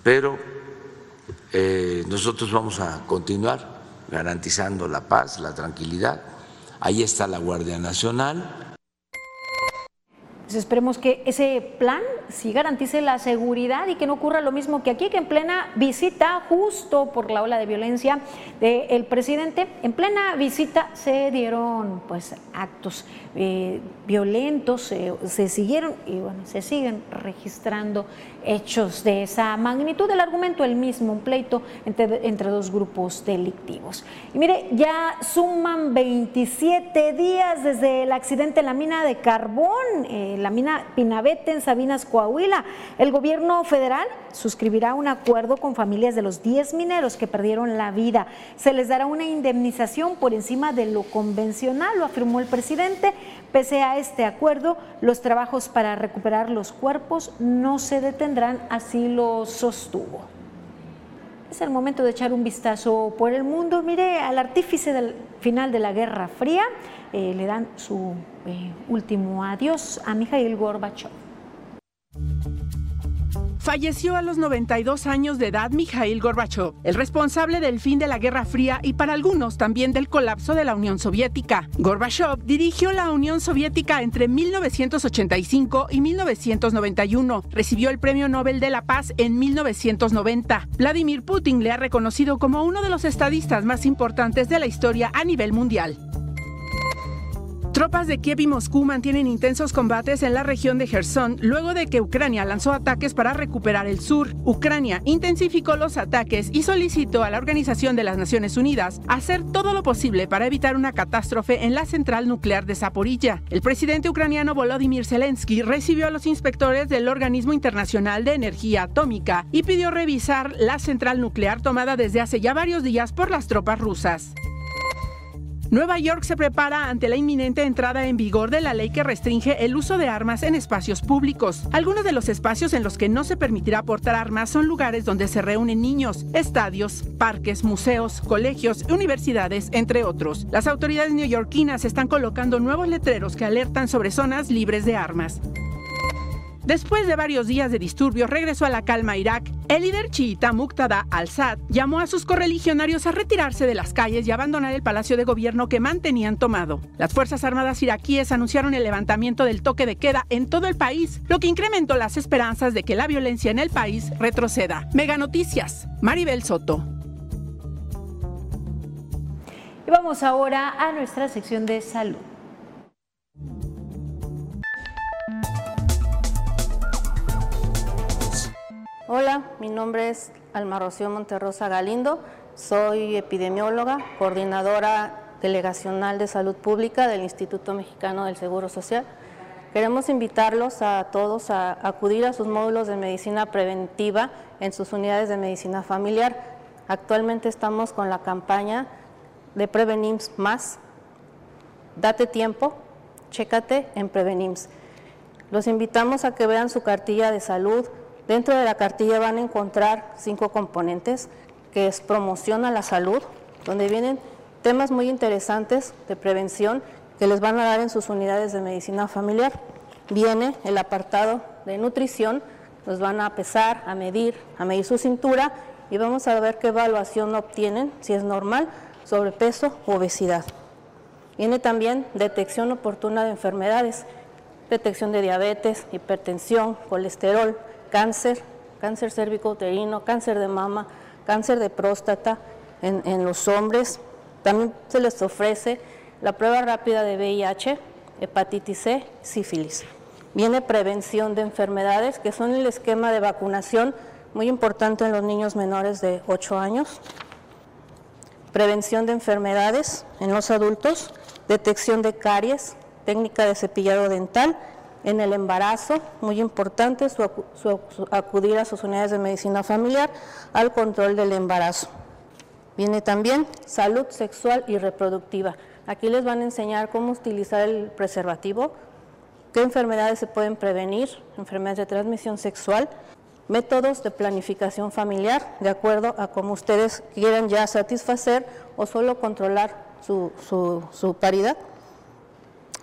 Pero eh, nosotros vamos a continuar garantizando la paz, la tranquilidad. Ahí está la Guardia Nacional pues esperemos que ese plan sí garantice la seguridad y que no ocurra lo mismo que aquí, que en plena visita, justo por la ola de violencia del presidente, en plena visita se dieron pues actos eh, violentos, se siguieron y bueno, se siguen registrando hechos de esa magnitud. El argumento el mismo, un pleito entre, dos grupos delictivos. Y mire, ya suman 27 días desde el accidente en la mina de carbón. Eh, la mina Pinabete en Sabinas, Coahuila. El gobierno federal suscribirá un acuerdo con familias de los 10 mineros que perdieron la vida. Se les dará una indemnización por encima de lo convencional, lo afirmó el presidente. Pese a este acuerdo, los trabajos para recuperar los cuerpos no se detendrán, así lo sostuvo. Es el momento de echar un vistazo por el mundo. Mire, al artífice del final de la Guerra Fría eh, le dan su eh, último adiós a Mikhail Gorbachev. Falleció a los 92 años de edad Mikhail Gorbachev, el responsable del fin de la Guerra Fría y para algunos también del colapso de la Unión Soviética. Gorbachev dirigió la Unión Soviética entre 1985 y 1991. Recibió el Premio Nobel de la Paz en 1990. Vladimir Putin le ha reconocido como uno de los estadistas más importantes de la historia a nivel mundial. Tropas de Kiev y Moscú mantienen intensos combates en la región de Gerson luego de que Ucrania lanzó ataques para recuperar el sur. Ucrania intensificó los ataques y solicitó a la Organización de las Naciones Unidas hacer todo lo posible para evitar una catástrofe en la central nuclear de Zaporilla. El presidente ucraniano Volodymyr Zelensky recibió a los inspectores del Organismo Internacional de Energía Atómica y pidió revisar la central nuclear tomada desde hace ya varios días por las tropas rusas. Nueva York se prepara ante la inminente entrada en vigor de la ley que restringe el uso de armas en espacios públicos. Algunos de los espacios en los que no se permitirá portar armas son lugares donde se reúnen niños, estadios, parques, museos, colegios, universidades, entre otros. Las autoridades neoyorquinas están colocando nuevos letreros que alertan sobre zonas libres de armas. Después de varios días de disturbios, regresó a la calma Irak. El líder chiita Muqtada al-Sad llamó a sus correligionarios a retirarse de las calles y abandonar el palacio de gobierno que mantenían tomado. Las Fuerzas Armadas iraquíes anunciaron el levantamiento del toque de queda en todo el país, lo que incrementó las esperanzas de que la violencia en el país retroceda. Mega Noticias, Maribel Soto. Y vamos ahora a nuestra sección de salud. Hola, mi nombre es Alma Rocío Monterrosa Galindo, soy epidemióloga, coordinadora delegacional de salud pública del Instituto Mexicano del Seguro Social. Queremos invitarlos a todos a acudir a sus módulos de medicina preventiva en sus unidades de medicina familiar. Actualmente estamos con la campaña de Prevenims Más. Date tiempo, chécate en Prevenims. Los invitamos a que vean su cartilla de salud, Dentro de la cartilla van a encontrar cinco componentes, que es promoción a la salud, donde vienen temas muy interesantes de prevención que les van a dar en sus unidades de medicina familiar. Viene el apartado de nutrición, los van a pesar, a medir, a medir su cintura y vamos a ver qué evaluación obtienen, si es normal, sobrepeso u obesidad. Viene también detección oportuna de enfermedades, detección de diabetes, hipertensión, colesterol, cáncer, cáncer cérvico-uterino, cáncer de mama, cáncer de próstata en, los hombres. También se les ofrece la prueba rápida de VIH, hepatitis C, sífilis. Viene prevención de enfermedades, que son el esquema de vacunación muy importante en los niños menores de 8 años. Prevención de enfermedades en los adultos, detección de caries, técnica de cepillado dental en el embarazo, muy importante su, acudir a sus unidades de medicina familiar al control del embarazo. Viene también salud sexual y reproductiva. Aquí les van a enseñar cómo utilizar el preservativo, qué enfermedades se pueden prevenir, enfermedades de transmisión sexual, métodos de planificación familiar, de acuerdo a cómo ustedes quieran ya satisfacer o solo controlar su, paridad.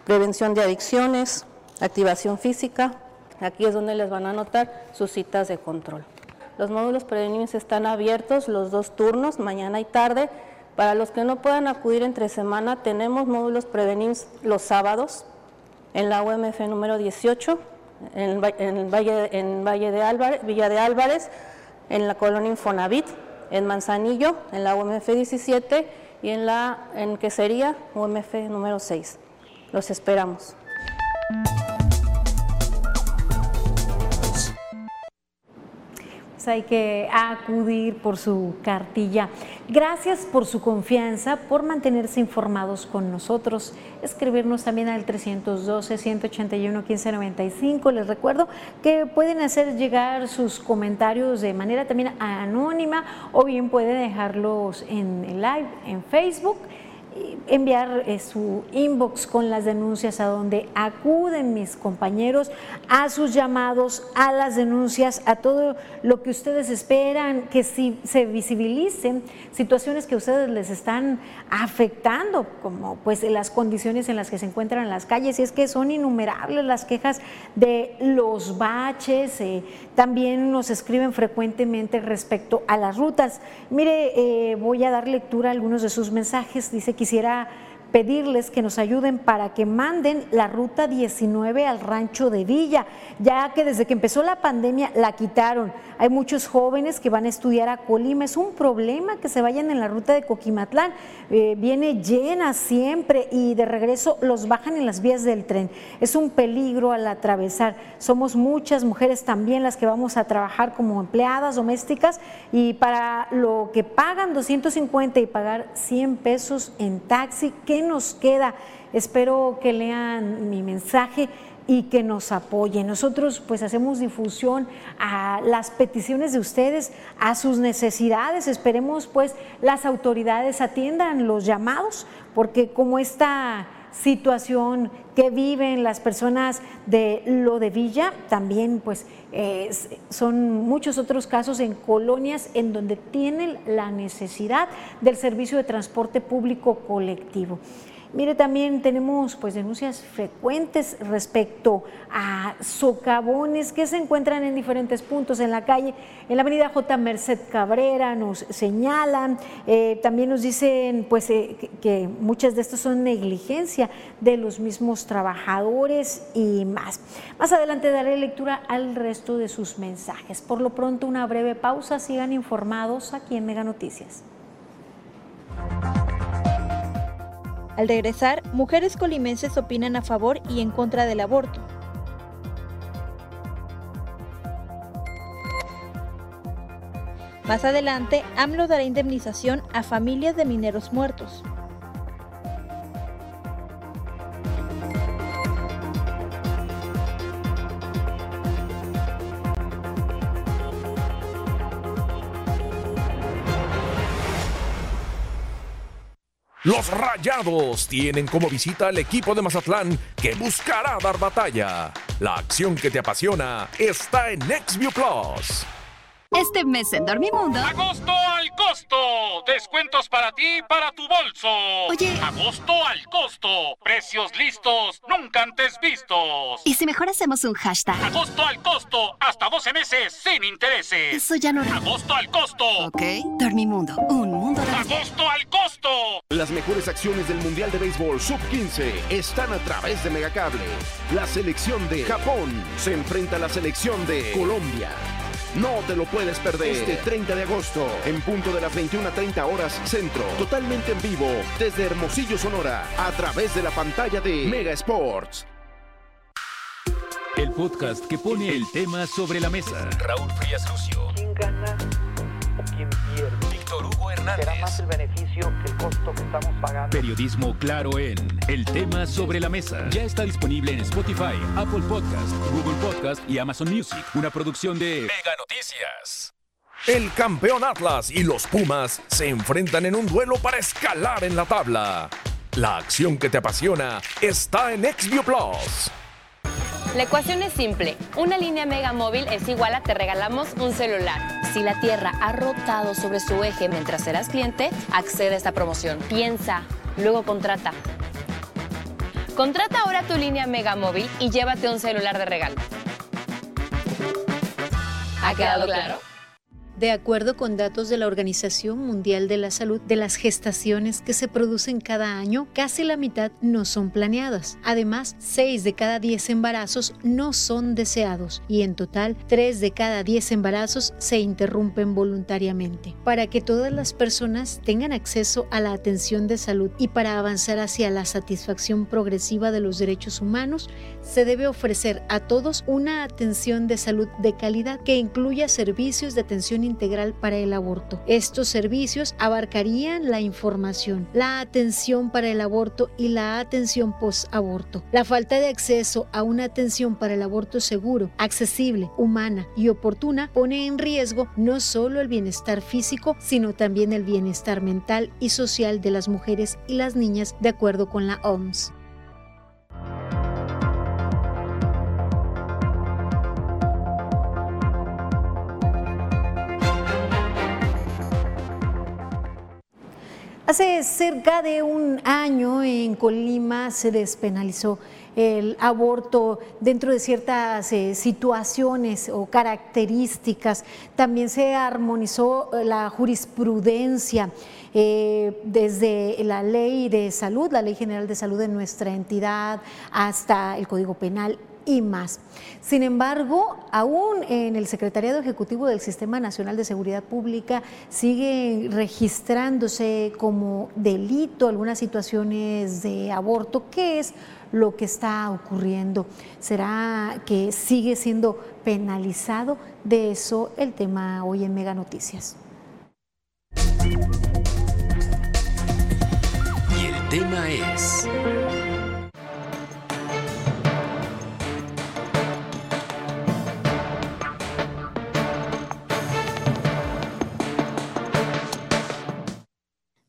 Prevención de adicciones, activación física, aquí es donde les van a anotar sus citas de control. Los módulos prevenibles están abiertos los dos turnos, mañana y tarde. Para los que no puedan acudir entre semana, tenemos módulos prevenibles los sábados en la UMF número 18, en, en, Valle, en Valle de Álvarez, Villa de Álvarez, en la colonia Infonavit, en Manzanillo, en la UMF 17 y en la en Quesería, UMF número 6. Los esperamos. Hay que acudir por su cartilla. Gracias por su confianza, por mantenerse informados con nosotros, escribirnos también al 312-181-1595. Les recuerdo que pueden hacer llegar sus comentarios de manera también anónima o bien pueden dejarlos en live en Facebook enviar eh, su inbox con las denuncias a donde acuden mis compañeros a sus llamados, a las denuncias, a todo lo que ustedes esperan, que si se visibilicen situaciones que ustedes les están afectando, como pues las condiciones en las que se encuentran en las calles, y es que son innumerables las quejas de los baches, eh, también nos escriben frecuentemente respecto a las rutas. Mire, eh, voy a dar lectura a algunos de sus mensajes, dice quisiera pedirles que nos ayuden para que manden la ruta 19 al rancho de Villa, ya que desde que empezó la pandemia la quitaron. Hay muchos jóvenes que van a estudiar a Colima. Es un problema que se vayan en la ruta de Coquimatlán. Eh, viene llena siempre y de regreso los bajan en las vías del tren. Es un peligro al atravesar. Somos muchas mujeres también las que vamos a trabajar como empleadas domésticas y para lo que pagan 250 y pagar 100 pesos en taxi, ¿qué nos queda? Espero que lean mi mensaje y que nos apoyen. Nosotros pues hacemos difusión a las peticiones de ustedes, a sus necesidades. Esperemos pues las autoridades atiendan los llamados, porque como esta situación que viven las personas de lo de Villa, también pues eh, son muchos otros casos en colonias en donde tienen la necesidad del servicio de transporte público colectivo. Mire, también tenemos pues denuncias frecuentes respecto a socavones que se encuentran en diferentes puntos en la calle. En la avenida J. Merced Cabrera nos señalan, eh, también nos dicen pues eh, que, que muchas de estas son negligencia de los mismos trabajadores y más. Más adelante daré lectura al resto de sus mensajes. Por lo pronto una breve pausa, sigan informados aquí en Mega Noticias. Al regresar, mujeres colimenses opinan a favor y en contra del aborto. Más adelante, AMLO dará indemnización a familias de mineros muertos. Los Rayados tienen como visita al equipo de Mazatlán que buscará dar batalla. La acción que te apasiona está en Nextview Plus. Este mes en Dormimundo. ¡Agosto al costo! Descuentos para ti y para tu bolso. Oye. ¡Agosto al costo! Precios listos, nunca antes vistos. ¿Y si mejor hacemos un hashtag? ¡Agosto al costo! Hasta 12 meses sin intereses. Eso ya no. ¡Agosto al costo! Ok. Dormimundo. Un mundo de. ¡Agosto al costo! Las mejores acciones del Mundial de Béisbol Sub-15 están a través de Megacable. La selección de Japón se enfrenta a la selección de Colombia. No te lo puedes perder este 30 de agosto, en punto de las 21.30 horas centro, totalmente en vivo, desde Hermosillo, Sonora, a través de la pantalla de Mega Sports. El podcast que pone el tema sobre la mesa. Raúl Frías Lucio. ¿Quién gana? ¿Será más el beneficio que el costo que estamos pagando? Periodismo claro en El tema sobre la mesa. Ya está disponible en Spotify, Apple Podcast, Google Podcast y Amazon Music. Una producción de Mega Noticias. El campeón Atlas y los Pumas se enfrentan en un duelo para escalar en la tabla. La acción que te apasiona está en XView Plus. La ecuación es simple. Una línea Mega Móvil es igual a te regalamos un celular. Si la Tierra ha rotado sobre su eje mientras eras cliente, accede a esta promoción. Piensa, luego contrata. Contrata ahora tu línea Mega Móvil y llévate un celular de regalo. ¿Ha quedado claro? De acuerdo con datos de la Organización Mundial de la Salud, de las gestaciones que se producen cada año, casi la mitad no son planeadas. Además, 6 de cada 10 embarazos no son deseados y en total 3 de cada 10 embarazos se interrumpen voluntariamente. Para que todas las personas tengan acceso a la atención de salud y para avanzar hacia la satisfacción progresiva de los derechos humanos, se debe ofrecer a todos una atención de salud de calidad que incluya servicios de atención integral para el aborto. Estos servicios abarcarían la información, la atención para el aborto y la atención post-aborto. La falta de acceso a una atención para el aborto seguro, accesible, humana y oportuna pone en riesgo no solo el bienestar físico, sino también el bienestar mental y social de las mujeres y las niñas, de acuerdo con la OMS. Hace cerca de un año en Colima se despenalizó el aborto dentro de ciertas eh, situaciones o características. También se armonizó eh, la jurisprudencia eh, desde la ley de salud, la ley general de salud de nuestra entidad, hasta el Código Penal y más. Sin embargo, aún en el Secretariado Ejecutivo del Sistema Nacional de Seguridad Pública sigue registrándose como delito algunas situaciones de aborto. ¿Qué es lo que está ocurriendo? ¿Será que sigue siendo penalizado? De eso el tema hoy en Mega Noticias. Y el tema es...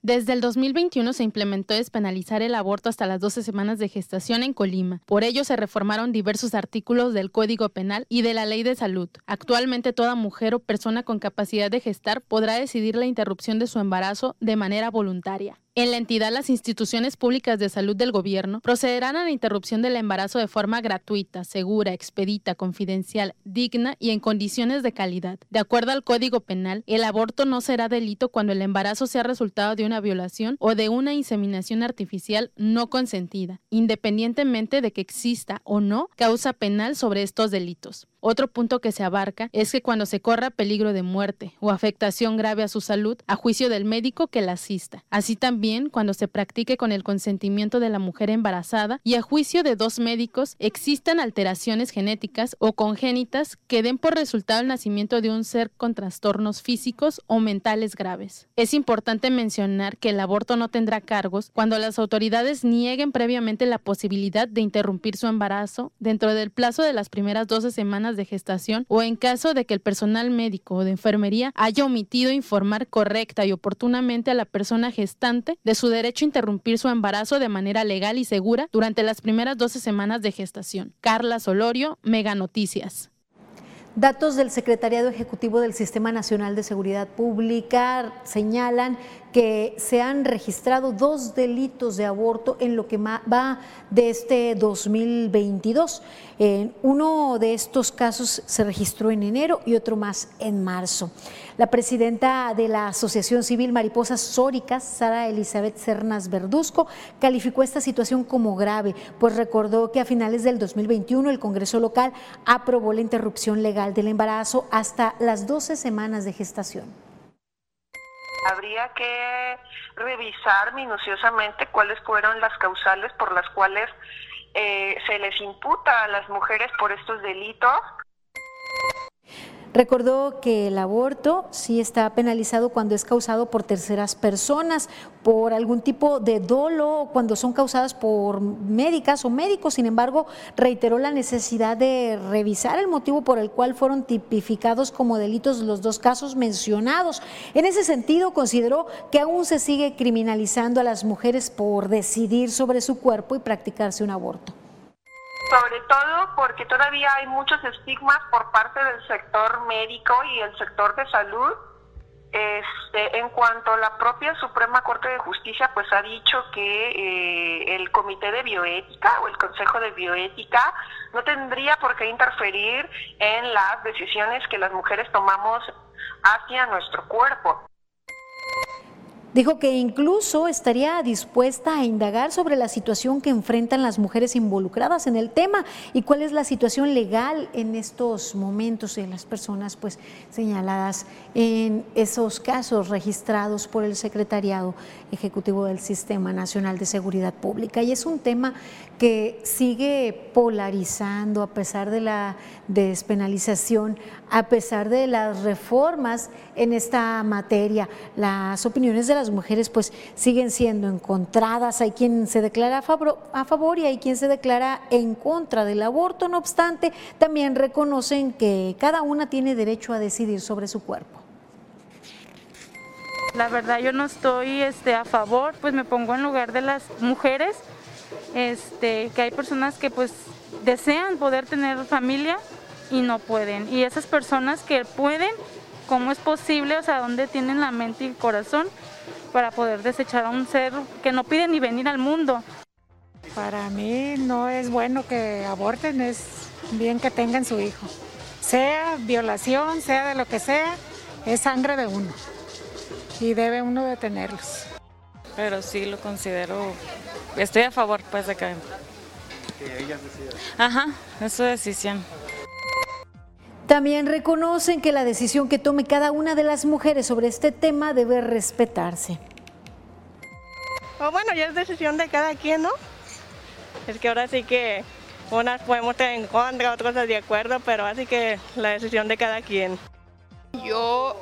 Desde el 2021 se implementó despenalizar el aborto hasta las 12 semanas de gestación en Colima. Por ello se reformaron diversos artículos del Código Penal y de la Ley de Salud. Actualmente toda mujer o persona con capacidad de gestar podrá decidir la interrupción de su embarazo de manera voluntaria. En la entidad, las instituciones públicas de salud del gobierno procederán a la interrupción del embarazo de forma gratuita, segura, expedita, confidencial, digna y en condiciones de calidad. De acuerdo al Código Penal, el aborto no será delito cuando el embarazo sea resultado de una violación o de una inseminación artificial no consentida, independientemente de que exista o no causa penal sobre estos delitos. Otro punto que se abarca es que cuando se corra peligro de muerte o afectación grave a su salud, a juicio del médico que la asista. Así también cuando se practique con el consentimiento de la mujer embarazada y a juicio de dos médicos existan alteraciones genéticas o congénitas que den por resultado el nacimiento de un ser con trastornos físicos o mentales graves. Es importante mencionar que el aborto no tendrá cargos cuando las autoridades nieguen previamente la posibilidad de interrumpir su embarazo dentro del plazo de las primeras 12 semanas de gestación o en caso de que el personal médico o de enfermería haya omitido informar correcta y oportunamente a la persona gestante de su derecho a interrumpir su embarazo de manera legal y segura durante las primeras 12 semanas de gestación. Carla Solorio, Mega Noticias. Datos del Secretariado Ejecutivo del Sistema Nacional de Seguridad Pública señalan que se han registrado dos delitos de aborto en lo que va de este 2022. uno de estos casos se registró en enero y otro más en marzo. La presidenta de la Asociación Civil Mariposas Sóricas, Sara Elizabeth Cernas Verduzco, calificó esta situación como grave, pues recordó que a finales del 2021 el Congreso local aprobó la interrupción legal del embarazo hasta las 12 semanas de gestación. Habría que revisar minuciosamente cuáles fueron las causales por las cuales eh, se les imputa a las mujeres por estos delitos Recordó que el aborto sí está penalizado cuando es causado por terceras personas, por algún tipo de dolo, cuando son causadas por médicas o médicos. Sin embargo, reiteró la necesidad de revisar el motivo por el cual fueron tipificados como delitos los dos casos mencionados. En ese sentido, consideró que aún se sigue criminalizando a las mujeres por decidir sobre su cuerpo y practicarse un aborto. Sobre todo porque todavía hay muchos estigmas por parte del sector médico y el sector de salud. Este, en cuanto a la propia Suprema Corte de Justicia, pues ha dicho que eh, el Comité de Bioética o el Consejo de Bioética no tendría por qué interferir en las decisiones que las mujeres tomamos hacia nuestro cuerpo. Dijo que incluso estaría dispuesta a indagar sobre la situación que enfrentan las mujeres involucradas en el tema y cuál es la situación legal en estos momentos de las personas pues señaladas en esos casos registrados por el Secretariado Ejecutivo del Sistema Nacional de Seguridad Pública. Y es un tema que sigue polarizando a pesar de la despenalización, a pesar de las reformas en esta materia. Las opiniones de las mujeres pues siguen siendo encontradas. Hay quien se declara a favor, y hay quien se declara en contra del aborto. No obstante, también reconocen que cada una tiene derecho a decidir sobre su cuerpo. La verdad yo no estoy este, a favor, pues me pongo en lugar de las mujeres este, que hay personas que pues desean poder tener familia y no pueden. Y esas personas que pueden, ¿cómo es posible? O sea, ¿dónde tienen la mente y el corazón para poder desechar a un ser que no pide ni venir al mundo? Para mí no es bueno que aborten, es bien que tengan su hijo. Sea violación, sea de lo que sea, es sangre de uno y debe uno detenerlos. Pero sí lo considero estoy a favor pues de que... Que ellas decidan. Ajá, es su decisión. También reconocen que la decisión que tome cada una de las mujeres sobre este tema debe respetarse. Oh, bueno, ya es decisión de cada quien, ¿no? Es que ahora sí que unas podemos estar en contra, otras de acuerdo, pero así que la decisión de cada quien. Yo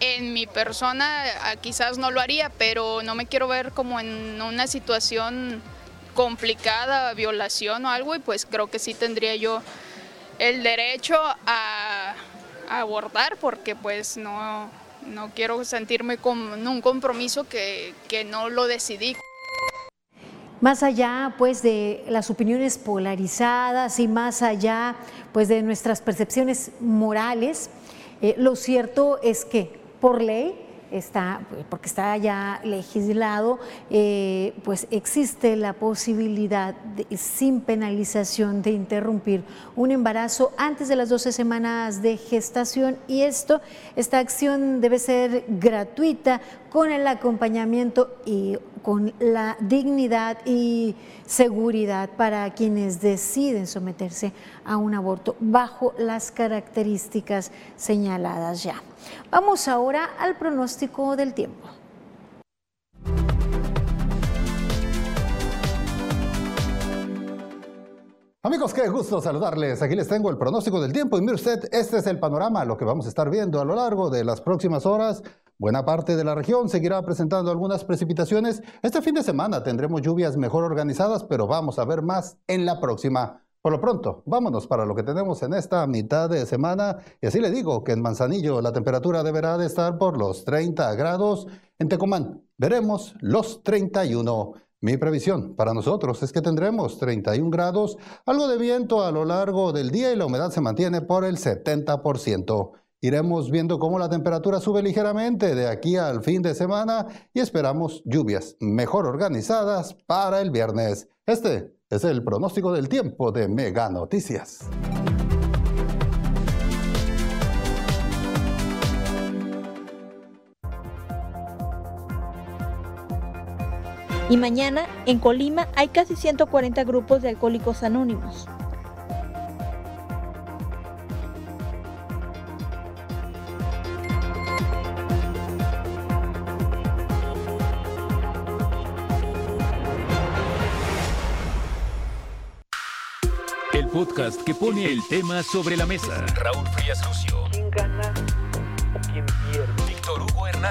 en mi persona ah, quizás no lo haría, pero no me quiero ver como en una situación complicada, violación o algo, y pues creo que sí tendría yo el derecho a, abordar porque pues no, no quiero sentirme con un compromiso que, que no lo decidí. Más allá pues de las opiniones polarizadas y más allá pues de nuestras percepciones morales, eh, lo cierto es que por ley está, porque está ya legislado, eh, pues existe la posibilidad sin penalización de interrumpir un embarazo antes de las 12 semanas de gestación. Y esto, esta acción debe ser gratuita con el acompañamiento y con la dignidad y seguridad para quienes deciden someterse a un aborto bajo las características señaladas ya. Vamos ahora al pronóstico del tiempo. Amigos, qué gusto saludarles. Aquí les tengo el pronóstico del tiempo y mire usted, este es el panorama, lo que vamos a estar viendo a lo largo de las próximas horas. Buena parte de la región seguirá presentando algunas precipitaciones. Este fin de semana tendremos lluvias mejor organizadas, pero vamos a ver más en la próxima. Por lo pronto, vámonos para lo que tenemos en esta mitad de semana. Y así le digo que en Manzanillo la temperatura deberá de estar por los 30 grados. En Tecomán veremos los 31. Mi previsión para nosotros es que tendremos 31 grados, algo de viento a lo largo del día y la humedad se mantiene por el 70%. Iremos viendo cómo la temperatura sube ligeramente de aquí al fin de semana y esperamos lluvias mejor organizadas para el viernes. Este es el pronóstico del tiempo de Mega Noticias. Y mañana, en Colima, hay casi 140 grupos de alcohólicos anónimos. podcast que pone el tema sobre la mesa. Raúl Frías Lucio.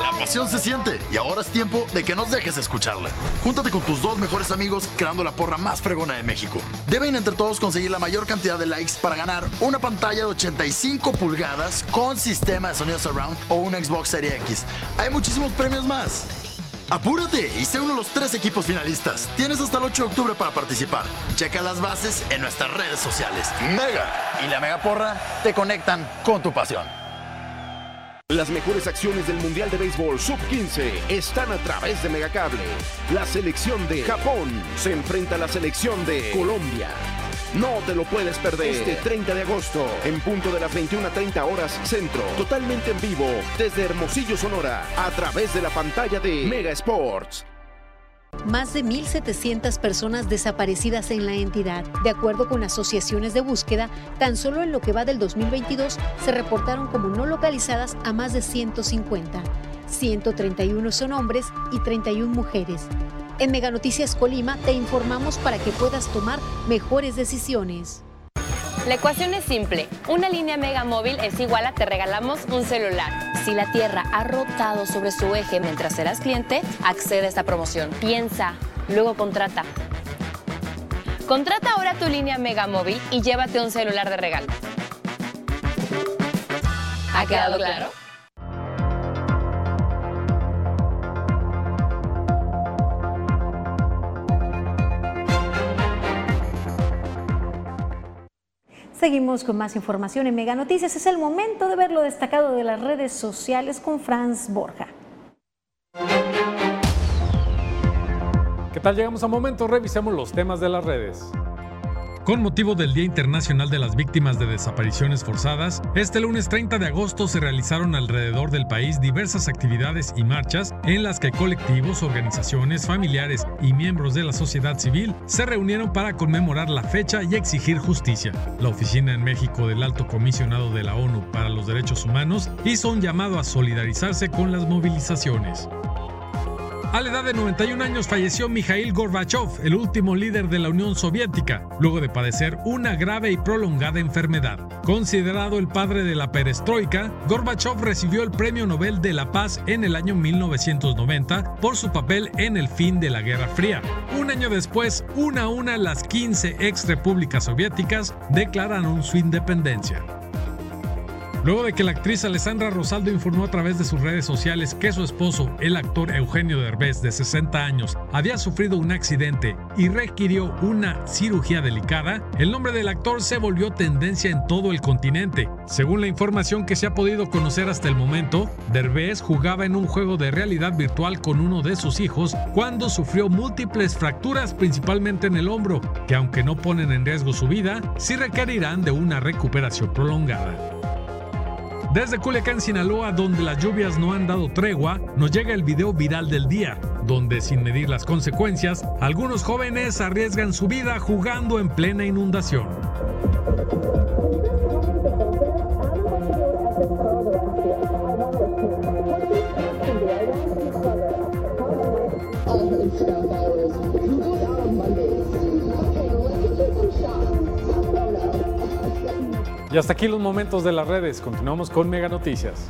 La pasión se siente y ahora es tiempo de que nos dejes escucharla. Júntate con tus dos mejores amigos creando la porra más fregona de México. Deben entre todos conseguir la mayor cantidad de likes para ganar una pantalla de 85 pulgadas con sistema de sonido surround o un Xbox Series X. Hay muchísimos premios más. Apúrate y sé uno de los tres equipos finalistas. Tienes hasta el 8 de octubre para participar. Checa las bases en nuestras redes sociales. Mega y la Mega Porra te conectan con tu pasión. Las mejores acciones del Mundial de Béisbol Sub-15 están a través de Megacable. La selección de Japón se enfrenta a la selección de Colombia. No te lo puedes perder este 30 de agosto en punto de las 21:30 horas centro, totalmente en vivo desde Hermosillo, Sonora, a través de la pantalla de Mega Sports. Más de 1.700 personas desaparecidas en la entidad. De acuerdo con asociaciones de búsqueda, tan solo en lo que va del 2022 se reportaron como no localizadas a más de 150. 131 son hombres y 31 mujeres. En Mega Noticias Colima te informamos para que puedas tomar mejores decisiones. La ecuación es simple. Una línea Mega Móvil es igual a te regalamos un celular. Si la Tierra ha rotado sobre su eje mientras eras cliente, accede a esta promoción. Piensa, luego contrata. Contrata ahora tu línea Mega Móvil y llévate un celular de regalo. ¿Ha quedado claro? Seguimos con más información en Mega Noticias. Es el momento de ver lo destacado de las redes sociales con Franz Borja. ¿Qué tal? Llegamos a momento, revisemos los temas de las redes. Con motivo del Día Internacional de las Víctimas de Desapariciones Forzadas, este lunes 30 de agosto se realizaron alrededor del país diversas actividades y marchas en las que colectivos, organizaciones, familiares y miembros de la sociedad civil se reunieron para conmemorar la fecha y exigir justicia. La oficina en México del Alto Comisionado de la ONU para los Derechos Humanos hizo un llamado a solidarizarse con las movilizaciones. A la edad de 91 años falleció Mikhail Gorbachev, el último líder de la Unión Soviética, luego de padecer una grave y prolongada enfermedad. Considerado el padre de la perestroika, Gorbachev recibió el Premio Nobel de la Paz en el año 1990 por su papel en el fin de la Guerra Fría. Un año después, una a una las 15 ex repúblicas soviéticas declararon su independencia. Luego de que la actriz Alessandra Rosaldo informó a través de sus redes sociales que su esposo, el actor Eugenio Derbez, de 60 años, había sufrido un accidente y requirió una cirugía delicada, el nombre del actor se volvió tendencia en todo el continente. Según la información que se ha podido conocer hasta el momento, Derbez jugaba en un juego de realidad virtual con uno de sus hijos cuando sufrió múltiples fracturas principalmente en el hombro, que aunque no ponen en riesgo su vida, sí requerirán de una recuperación prolongada. Desde Culiacán, Sinaloa, donde las lluvias no han dado tregua, nos llega el video viral del día, donde sin medir las consecuencias, algunos jóvenes arriesgan su vida jugando en plena inundación. Y hasta aquí los momentos de las redes. Continuamos con Mega Noticias.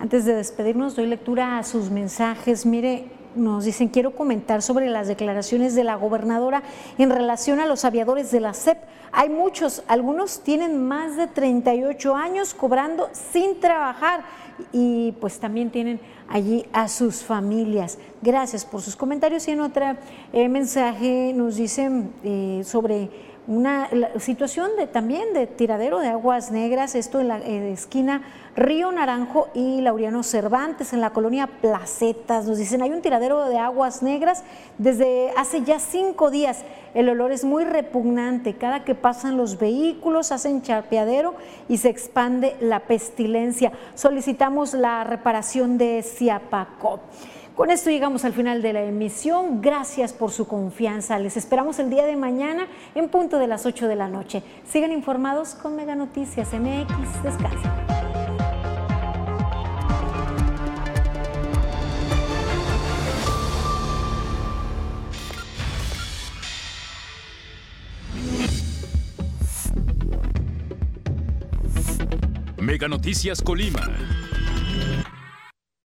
Antes de despedirnos, doy lectura a sus mensajes. Mire, nos dicen, quiero comentar sobre las declaraciones de la gobernadora en relación a los aviadores de la SEP. Hay muchos, algunos tienen más de 38 años cobrando sin trabajar y pues también tienen allí a sus familias. Gracias por sus comentarios y en otro mensaje nos dicen eh, sobre una situación también de tiradero de aguas negras, esto en la eh, esquina Río Naranjo y Laureano Cervantes, en la colonia Placetas. Nos dicen, hay un tiradero de aguas negras desde hace ya cinco días. El olor es muy repugnante. Cada que pasan los vehículos hacen chapeadero y se expande la pestilencia. Solicitamos la reparación de Ciapacó. Con esto llegamos al final de la emisión. Gracias por su confianza. Les esperamos el día de mañana en punto de las 8 de la noche. Sigan informados con Mega Noticias MX. Descansen. Mega Noticias Colima.